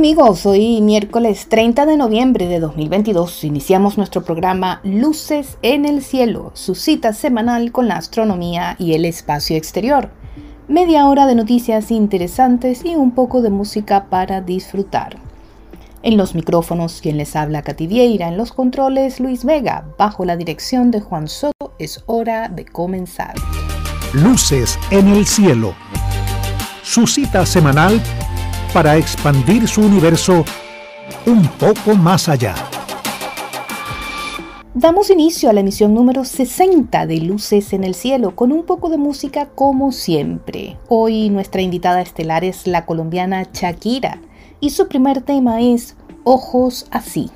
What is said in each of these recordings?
Amigos, hoy miércoles 30 de noviembre de 2022 iniciamos nuestro programa Luces en el Cielo, su cita semanal con la astronomía y el espacio exterior. Media hora de noticias interesantes y un poco de música para disfrutar. En los micrófonos, quien les habla Katy Vieira, en los controles Luis Vega, bajo la dirección de Juan Soto, es hora de comenzar. Luces en el Cielo, su cita semanal para expandir su universo un poco más allá. Damos inicio a la emisión número 60 de Luces en el Cielo con un poco de música como siempre. Hoy nuestra invitada estelar es la colombiana Shakira y su primer tema es Ojos así.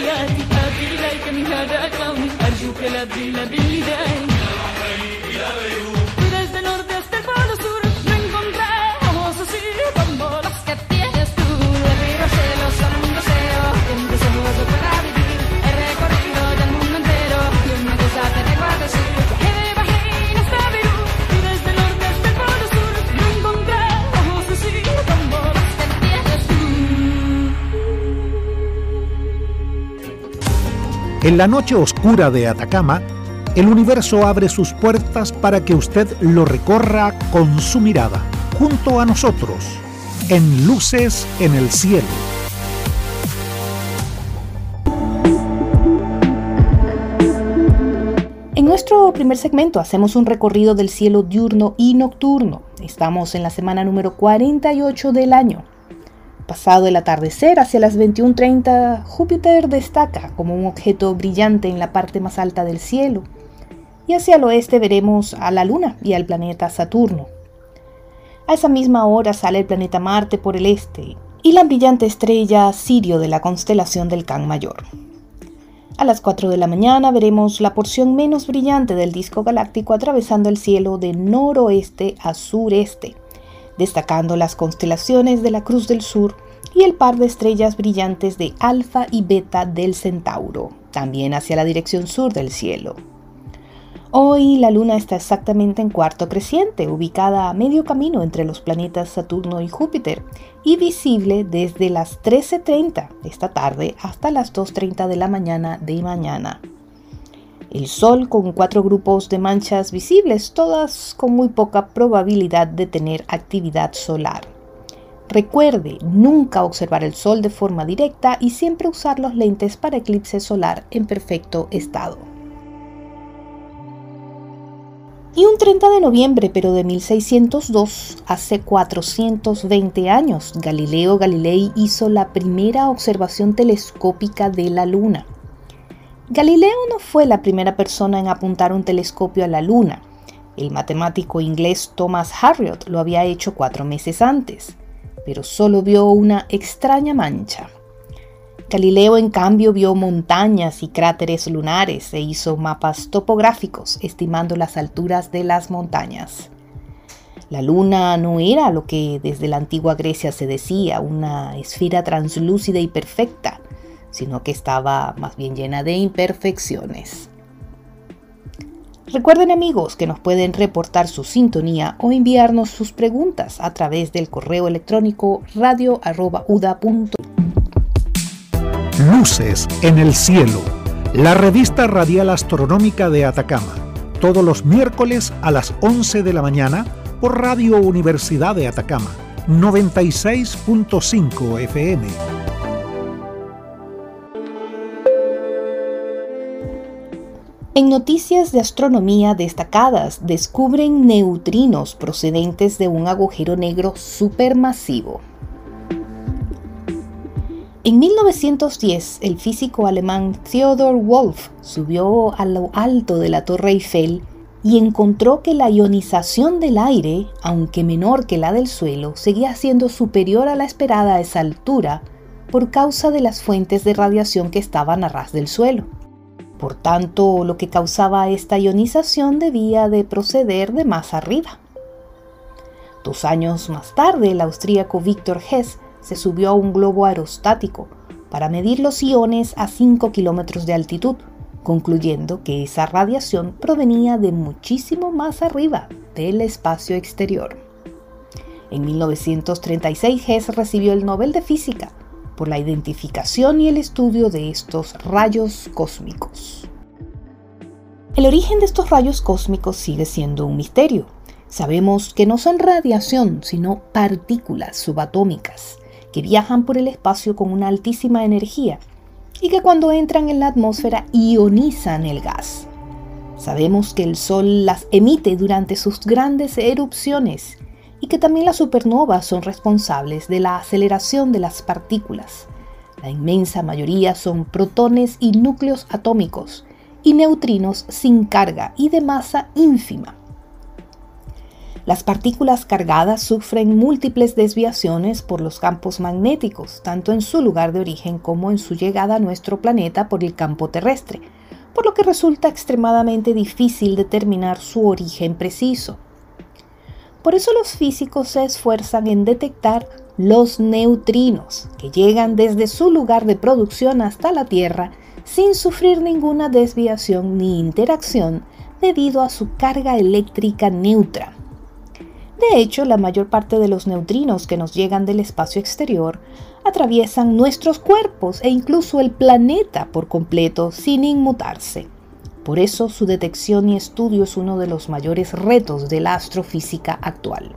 حياتي آتي إليك من هذا كوني أرجوك لا تضل باللي En la noche oscura de Atacama, el universo abre sus puertas para que usted lo recorra con su mirada, junto a nosotros, en Luces en el Cielo. En nuestro primer segmento hacemos un recorrido del cielo diurno y nocturno. Estamos en la semana número 48 del año. Pasado el atardecer hacia las 21.30, Júpiter destaca como un objeto brillante en la parte más alta del cielo y hacia el oeste veremos a la Luna y al planeta Saturno. A esa misma hora sale el planeta Marte por el este y la brillante estrella Sirio de la constelación del Can Mayor. A las 4 de la mañana veremos la porción menos brillante del disco galáctico atravesando el cielo de noroeste a sureste, destacando las constelaciones de la Cruz del Sur y el par de estrellas brillantes de Alfa y Beta del Centauro, también hacia la dirección sur del cielo. Hoy la Luna está exactamente en cuarto creciente, ubicada a medio camino entre los planetas Saturno y Júpiter, y visible desde las 13.30 de esta tarde hasta las 2.30 de la mañana de mañana. El Sol con cuatro grupos de manchas visibles, todas con muy poca probabilidad de tener actividad solar. Recuerde nunca observar el Sol de forma directa y siempre usar los lentes para eclipse solar en perfecto estado. Y un 30 de noviembre, pero de 1602, hace 420 años, Galileo Galilei hizo la primera observación telescópica de la Luna. Galileo no fue la primera persona en apuntar un telescopio a la Luna. El matemático inglés Thomas Harriot lo había hecho cuatro meses antes, pero solo vio una extraña mancha. Galileo, en cambio, vio montañas y cráteres lunares e hizo mapas topográficos estimando las alturas de las montañas. La luna no era lo que desde la antigua Grecia se decía, una esfera translúcida y perfecta, sino que estaba más bien llena de imperfecciones. Recuerden amigos que nos pueden reportar su sintonía o enviarnos sus preguntas a través del correo electrónico radio.uda.com. Luces en el cielo, la revista radial astronómica de Atacama, todos los miércoles a las 11 de la mañana por Radio Universidad de Atacama, 96.5 FM. En noticias de astronomía destacadas, descubren neutrinos procedentes de un agujero negro supermasivo. En 1910, el físico alemán Theodor Wolff subió a lo alto de la Torre Eiffel y encontró que la ionización del aire, aunque menor que la del suelo, seguía siendo superior a la esperada a esa altura por causa de las fuentes de radiación que estaban a ras del suelo. Por tanto, lo que causaba esta ionización debía de proceder de más arriba. Dos años más tarde, el austríaco Victor Hess se subió a un globo aerostático para medir los iones a 5 kilómetros de altitud, concluyendo que esa radiación provenía de muchísimo más arriba del espacio exterior. En 1936 Hess recibió el Nobel de Física por la identificación y el estudio de estos rayos cósmicos. El origen de estos rayos cósmicos sigue siendo un misterio. Sabemos que no son radiación, sino partículas subatómicas que viajan por el espacio con una altísima energía y que cuando entran en la atmósfera ionizan el gas. Sabemos que el Sol las emite durante sus grandes erupciones y que también las supernovas son responsables de la aceleración de las partículas. La inmensa mayoría son protones y núcleos atómicos y neutrinos sin carga y de masa ínfima. Las partículas cargadas sufren múltiples desviaciones por los campos magnéticos, tanto en su lugar de origen como en su llegada a nuestro planeta por el campo terrestre, por lo que resulta extremadamente difícil determinar su origen preciso. Por eso los físicos se esfuerzan en detectar los neutrinos, que llegan desde su lugar de producción hasta la Tierra sin sufrir ninguna desviación ni interacción debido a su carga eléctrica neutra De hecho, la mayor parte de los neutrinos que nos llegan del espacio exterior atraviesan nuestros cuerpos e incluso el planeta por completo sin inmutarse. Por eso su detección y estudio es uno de los mayores retos de la astrofísica actual.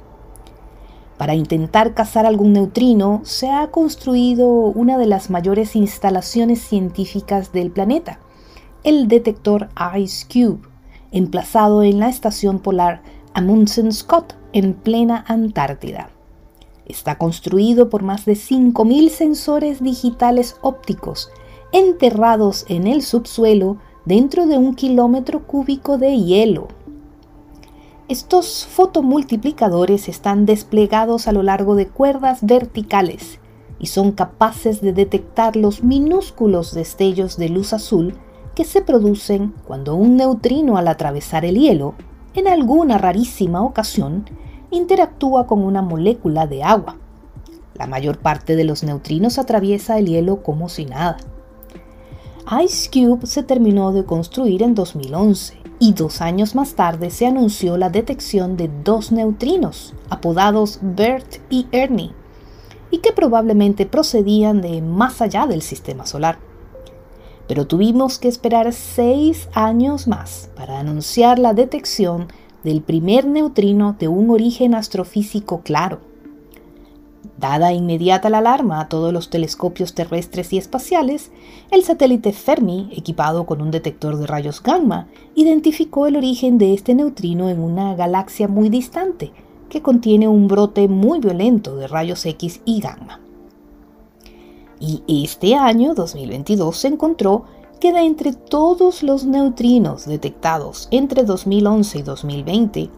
Para intentar cazar algún neutrino se ha construido una de las mayores instalaciones científicas del planeta, el detector Ice Cube, emplazado en la estación polar Amundsen Scott en plena Antártida. Está construido por más de 5.000 sensores digitales ópticos enterrados en el subsuelo dentro de un kilómetro cúbico de hielo. Estos fotomultiplicadores están desplegados a lo largo de cuerdas verticales y son capaces de detectar los minúsculos destellos de luz azul que se producen cuando un neutrino al atravesar el hielo, en alguna rarísima ocasión, interactúa con una molécula de agua. La mayor parte de los neutrinos atraviesa el hielo como si nada. Ice Cube se terminó de construir en 2011 y dos años más tarde se anunció la detección de dos neutrinos, apodados Bert y Ernie, y que probablemente procedían de más allá del sistema solar pero tuvimos que esperar seis años más para anunciar la detección del primer neutrino de un origen astrofísico claro. Dada inmediata la alarma a todos los telescopios terrestres y espaciales, el satélite Fermi, equipado con un detector de rayos gamma, identificó el origen de este neutrino en una galaxia muy distante, que contiene un brote muy violento de rayos X y gamma. Y este año, 2022, se encontró que de entre todos los neutrinos detectados entre 2011 y 2020,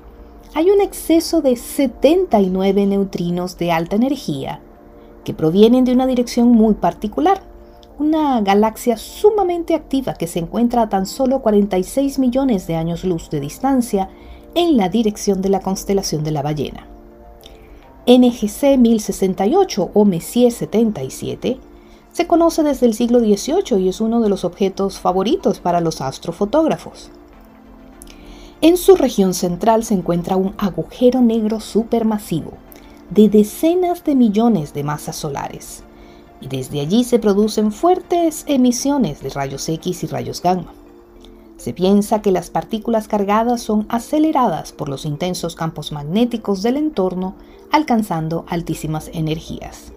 hay un exceso de 79 neutrinos de alta energía que provienen de una dirección muy particular, una galaxia sumamente activa que se encuentra a tan solo 46 millones de años luz de distancia en la dirección de la constelación de la ballena. NGC 1068 o Messier 77 se conoce desde el siglo XVIII y es uno de los objetos favoritos para los astrofotógrafos. En su región central se encuentra un agujero negro supermasivo de decenas de millones de masas solares, y desde allí se producen fuertes emisiones de rayos X y rayos gamma. Se piensa que las partículas cargadas son aceleradas por los intensos campos magnéticos del entorno, alcanzando altísimas energías.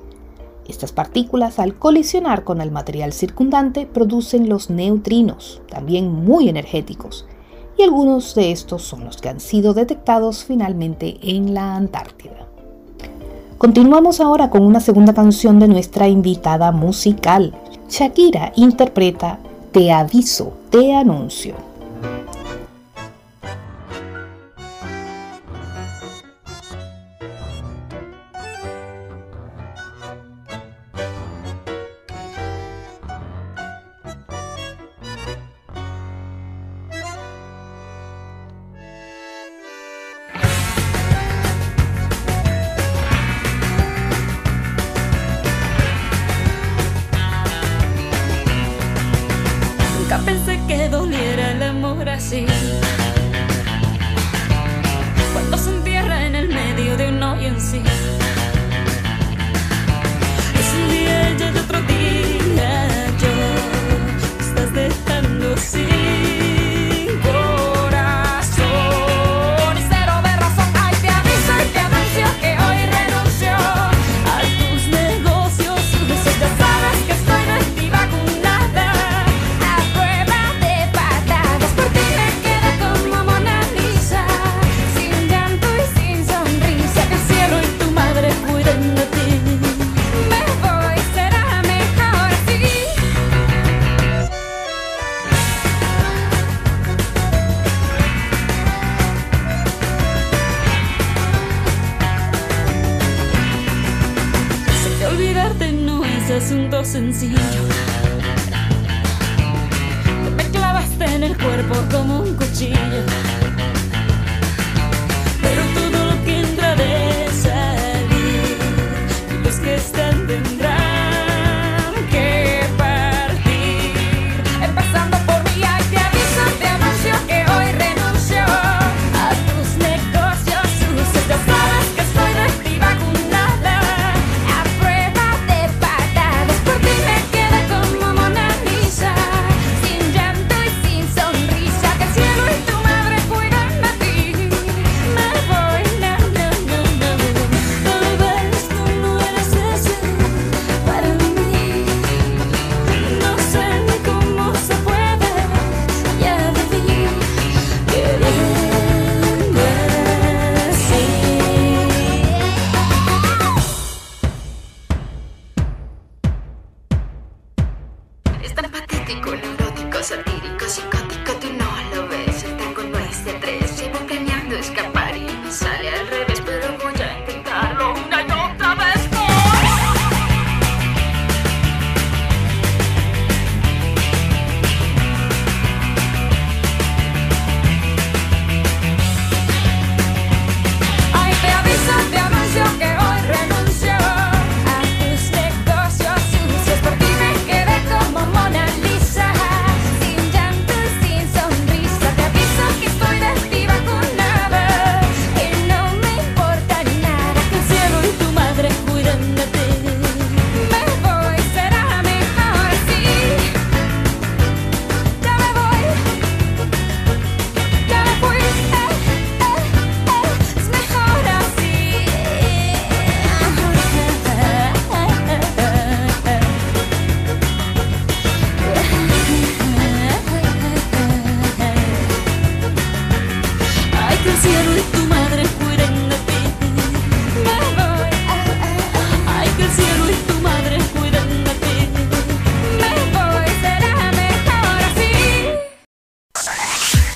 Estas partículas al colisionar con el material circundante producen los neutrinos, también muy energéticos, y algunos de estos son los que han sido detectados finalmente en la Antártida. Continuamos ahora con una segunda canción de nuestra invitada musical. Shakira interpreta Te aviso, te anuncio. and then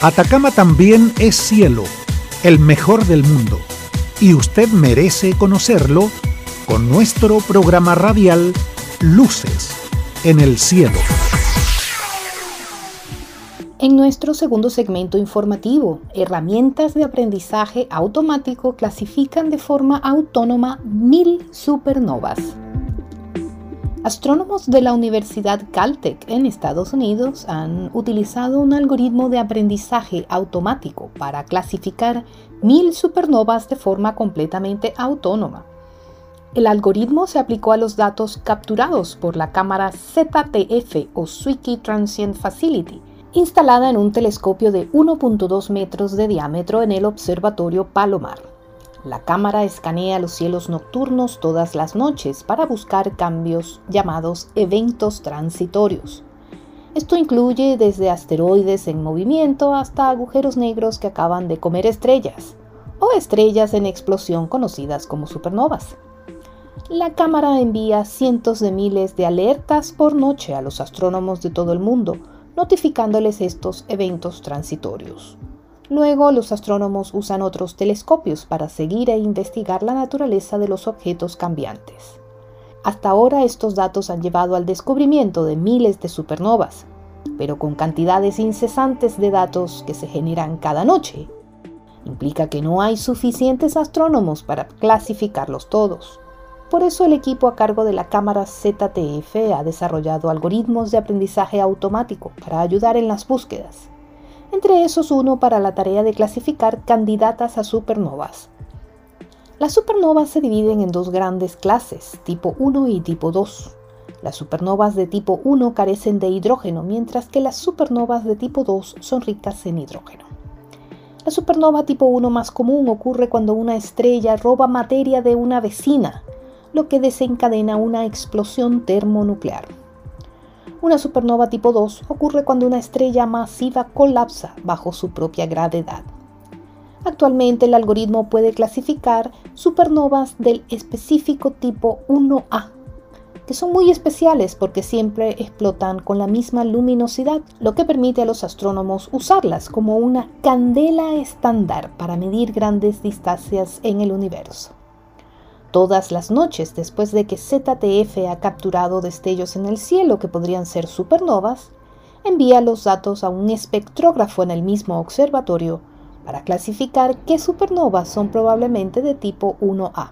Atacama también es cielo, el mejor del mundo, y usted merece conocerlo con nuestro programa radial Luces en el cielo. En nuestro segundo segmento informativo, herramientas de aprendizaje automático clasifican de forma autónoma mil supernovas. Astrónomos de la Universidad Caltech en Estados Unidos han utilizado un algoritmo de aprendizaje automático para clasificar mil supernovas de forma completamente autónoma. El algoritmo se aplicó a los datos capturados por la cámara ZTF o Zwicky Transient Facility, instalada en un telescopio de 1.2 metros de diámetro en el Observatorio Palomar. La cámara escanea los cielos nocturnos todas las noches para buscar cambios llamados eventos transitorios. Esto incluye desde asteroides en movimiento hasta agujeros negros que acaban de comer estrellas, o estrellas en explosión conocidas como supernovas. La cámara envía cientos de miles de alertas por noche a los astrónomos de todo el mundo, notificándoles estos eventos transitorios. Luego, los astrónomos usan otros telescopios para seguir e investigar la naturaleza de los objetos cambiantes. Hasta ahora estos datos han llevado al descubrimiento de miles de supernovas, pero con cantidades incesantes de datos que se generan cada noche. Implica que no hay suficientes astrónomos para clasificarlos todos. Por eso el equipo a cargo de la cámara ZTF ha desarrollado algoritmos de aprendizaje automático para ayudar en las búsquedas. Entre esos uno para la tarea de clasificar candidatas a supernovas. Las supernovas se dividen en dos grandes clases, tipo 1 y tipo 2. Las supernovas de tipo 1 carecen de hidrógeno, mientras que las supernovas de tipo 2 son ricas en hidrógeno. La supernova tipo 1 más común ocurre cuando una estrella roba materia de una vecina, lo que desencadena una explosión termonuclear. Una supernova tipo 2 ocurre cuando una estrella masiva colapsa bajo su propia gravedad. Actualmente el algoritmo puede clasificar supernovas del específico tipo 1A, que son muy especiales porque siempre explotan con la misma luminosidad, lo que permite a los astrónomos usarlas como una candela estándar para medir grandes distancias en el universo. Todas las noches después de que ZTF ha capturado destellos en el cielo que podrían ser supernovas, envía los datos a un espectrógrafo en el mismo observatorio para clasificar qué supernovas son probablemente de tipo 1A.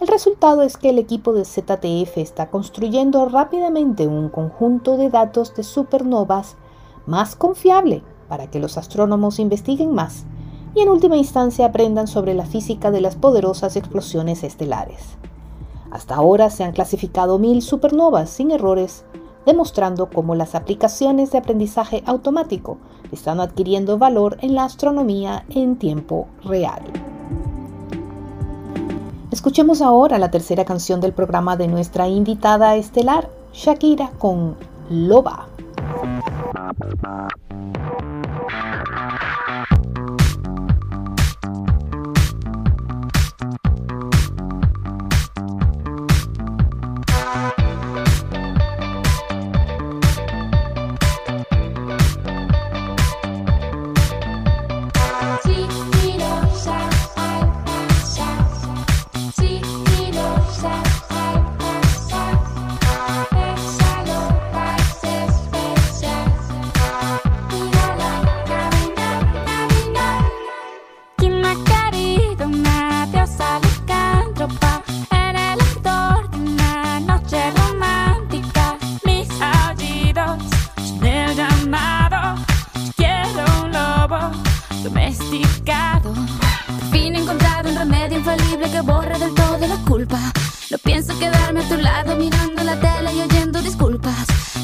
El resultado es que el equipo de ZTF está construyendo rápidamente un conjunto de datos de supernovas más confiable para que los astrónomos investiguen más y en última instancia aprendan sobre la física de las poderosas explosiones estelares. Hasta ahora se han clasificado mil supernovas sin errores, demostrando cómo las aplicaciones de aprendizaje automático están adquiriendo valor en la astronomía en tiempo real. Escuchemos ahora la tercera canción del programa de nuestra invitada estelar, Shakira con Loba.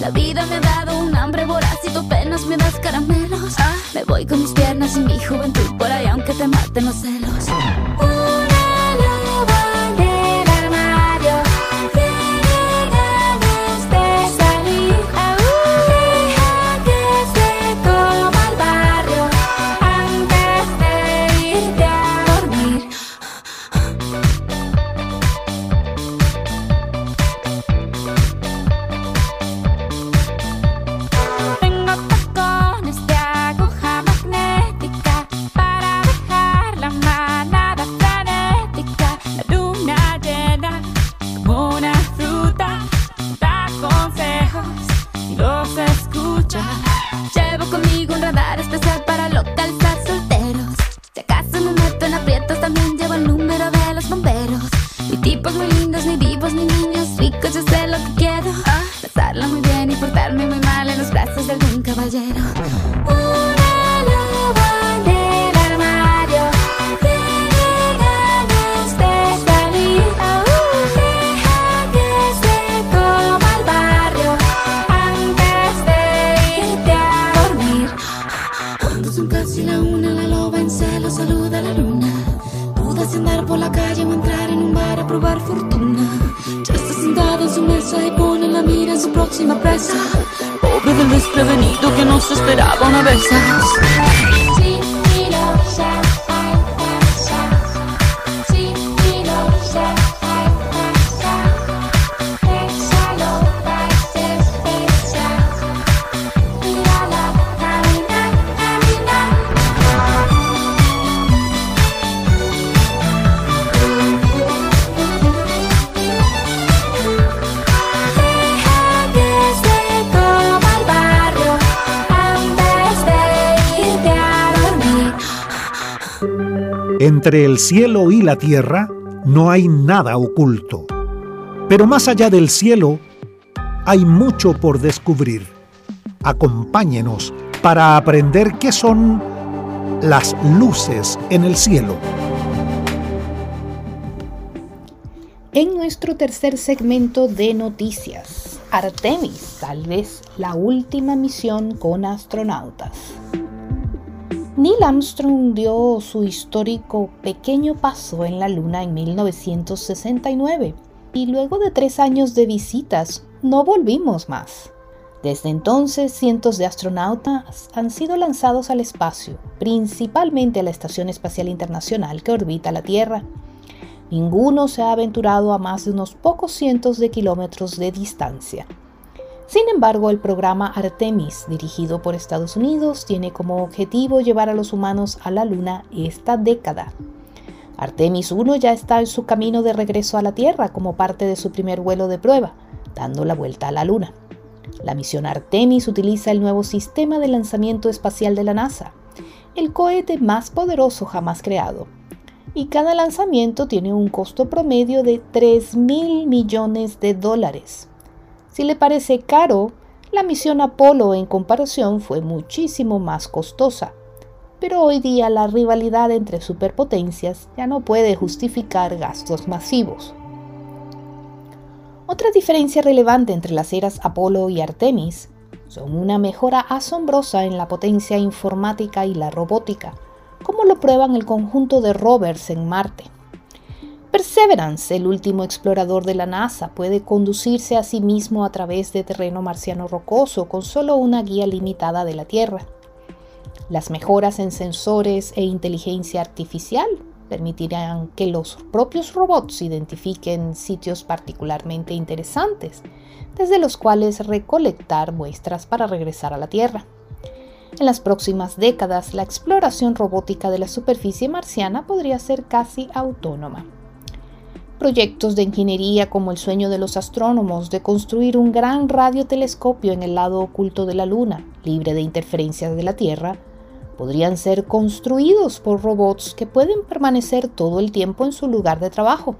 La vida me ha dado un hambre voraz y tú apenas me das caramelos. Me voy con mis piernas y mi juventud por ahí aunque te maten los celos. Tipos muy lindos, ni vivos, ni niños ricos, yo sé lo que quiero. Pasarla muy próxima presa. Pobre del desprevenido que no se esperaba una vez. Entre el cielo y la tierra no hay nada oculto. Pero más allá del cielo, hay mucho por descubrir. Acompáñenos para aprender qué son las luces en el cielo. En nuestro tercer segmento de noticias, Artemis, tal vez la última misión con astronautas. Neil Armstrong dio su histórico pequeño paso en la Luna en 1969 y luego de tres años de visitas no volvimos más. Desde entonces, cientos de astronautas han sido lanzados al espacio, principalmente a la Estación Espacial Internacional que orbita la Tierra. Ninguno se ha aventurado a más de unos pocos cientos de kilómetros de distancia. Sin embargo, el programa Artemis, dirigido por Estados Unidos, tiene como objetivo llevar a los humanos a la Luna esta década. Artemis 1 ya está en su camino de regreso a la Tierra como parte de su primer vuelo de prueba, dando la vuelta a la Luna. La misión Artemis utiliza el nuevo sistema de lanzamiento espacial de la NASA, el cohete más poderoso jamás creado, y cada lanzamiento tiene un costo promedio de 3 mil millones de dólares. Si le parece caro, la misión Apolo en comparación fue muchísimo más costosa, pero hoy día la rivalidad entre superpotencias ya no puede justificar gastos masivos. Otra diferencia relevante entre las eras Apolo y Artemis son una mejora asombrosa en la potencia informática y la robótica, como lo prueban el conjunto de rovers en Marte. Perseverance, el último explorador de la NASA, puede conducirse a sí mismo a través de terreno marciano rocoso con solo una guía limitada de la Tierra. Las mejoras en sensores e inteligencia artificial permitirán que los propios robots identifiquen sitios particularmente interesantes, desde los cuales recolectar muestras para regresar a la Tierra. En las próximas décadas, la exploración robótica de la superficie marciana podría ser casi autónoma. Proyectos de ingeniería como el sueño de los astrónomos de construir un gran radiotelescopio en el lado oculto de la Luna, libre de interferencias de la Tierra, podrían ser construidos por robots que pueden permanecer todo el tiempo en su lugar de trabajo.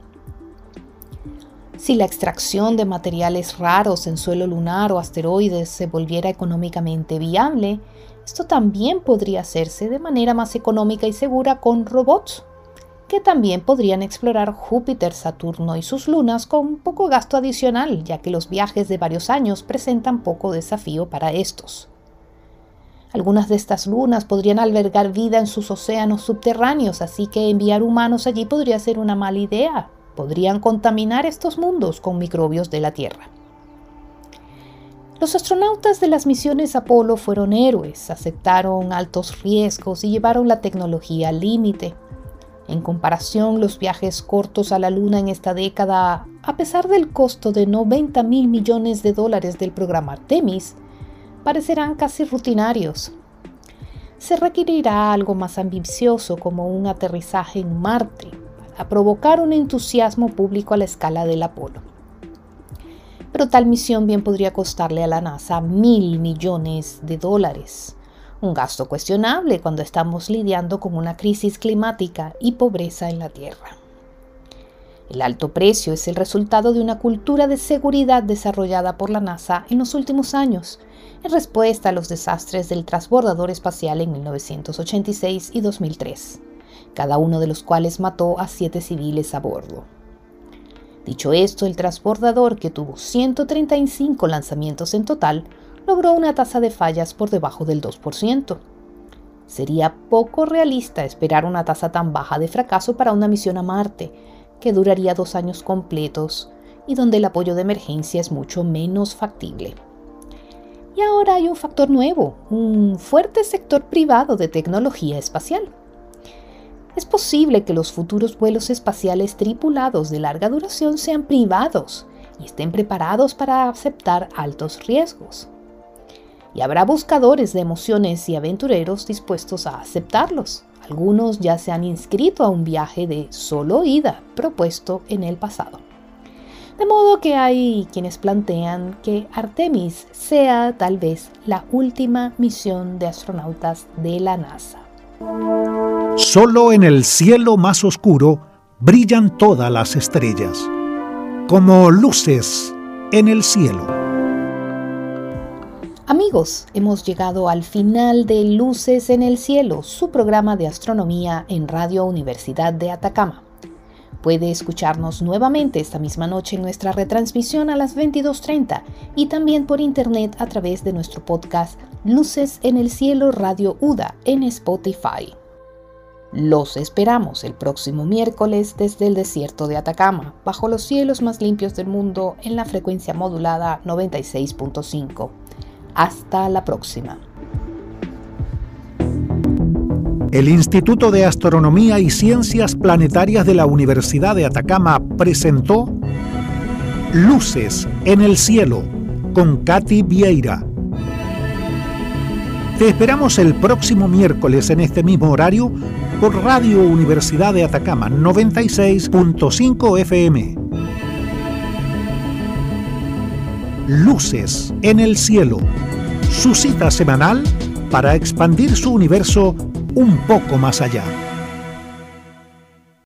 Si la extracción de materiales raros en suelo lunar o asteroides se volviera económicamente viable, esto también podría hacerse de manera más económica y segura con robots, que también podrían explorar Júpiter, Saturno y sus lunas con poco gasto adicional, ya que los viajes de varios años presentan poco desafío para estos. Algunas de estas lunas podrían albergar vida en sus océanos subterráneos, así que enviar humanos allí podría ser una mala idea. Podrían contaminar estos mundos con microbios de la Tierra. Los astronautas de las misiones Apolo fueron héroes, aceptaron altos riesgos y llevaron la tecnología al límite. En comparación, los viajes cortos a la Luna en esta década, a pesar del costo de 90 mil millones de dólares del programa Artemis, parecerán casi rutinarios. Se requerirá algo más ambicioso como un aterrizaje en Marte para provocar un entusiasmo público a la escala del Apolo. Pero tal misión bien podría costarle a la NASA mil millones de dólares un gasto cuestionable cuando estamos lidiando con una crisis climática y pobreza en la Tierra. El alto precio es el resultado de una cultura de seguridad desarrollada por la NASA en los últimos años, en respuesta a los desastres del transbordador espacial en 1986 y 2003, cada uno de los cuales mató a siete civiles a bordo. Dicho esto, el transbordador, que tuvo 135 lanzamientos en total, logró una tasa de fallas por debajo del 2%. Sería poco realista esperar una tasa tan baja de fracaso para una misión a Marte, que duraría dos años completos y donde el apoyo de emergencia es mucho menos factible. Y ahora hay un factor nuevo, un fuerte sector privado de tecnología espacial. Es posible que los futuros vuelos espaciales tripulados de larga duración sean privados y estén preparados para aceptar altos riesgos y habrá buscadores de emociones y aventureros dispuestos a aceptarlos. Algunos ya se han inscrito a un viaje de solo ida propuesto en el pasado. De modo que hay quienes plantean que Artemis sea tal vez la última misión de astronautas de la NASA. Solo en el cielo más oscuro brillan todas las estrellas, como luces en el cielo. Amigos, hemos llegado al final de Luces en el Cielo, su programa de astronomía en Radio Universidad de Atacama. Puede escucharnos nuevamente esta misma noche en nuestra retransmisión a las 22.30 y también por internet a través de nuestro podcast Luces en el Cielo Radio UDA en Spotify. Los esperamos el próximo miércoles desde el desierto de Atacama, bajo los cielos más limpios del mundo en la frecuencia modulada 96.5. Hasta la próxima. El Instituto de Astronomía y Ciencias Planetarias de la Universidad de Atacama presentó Luces en el Cielo con Katy Vieira. Te esperamos el próximo miércoles en este mismo horario por Radio Universidad de Atacama 96.5 FM. Luces en el Cielo, su cita semanal para expandir su universo un poco más allá.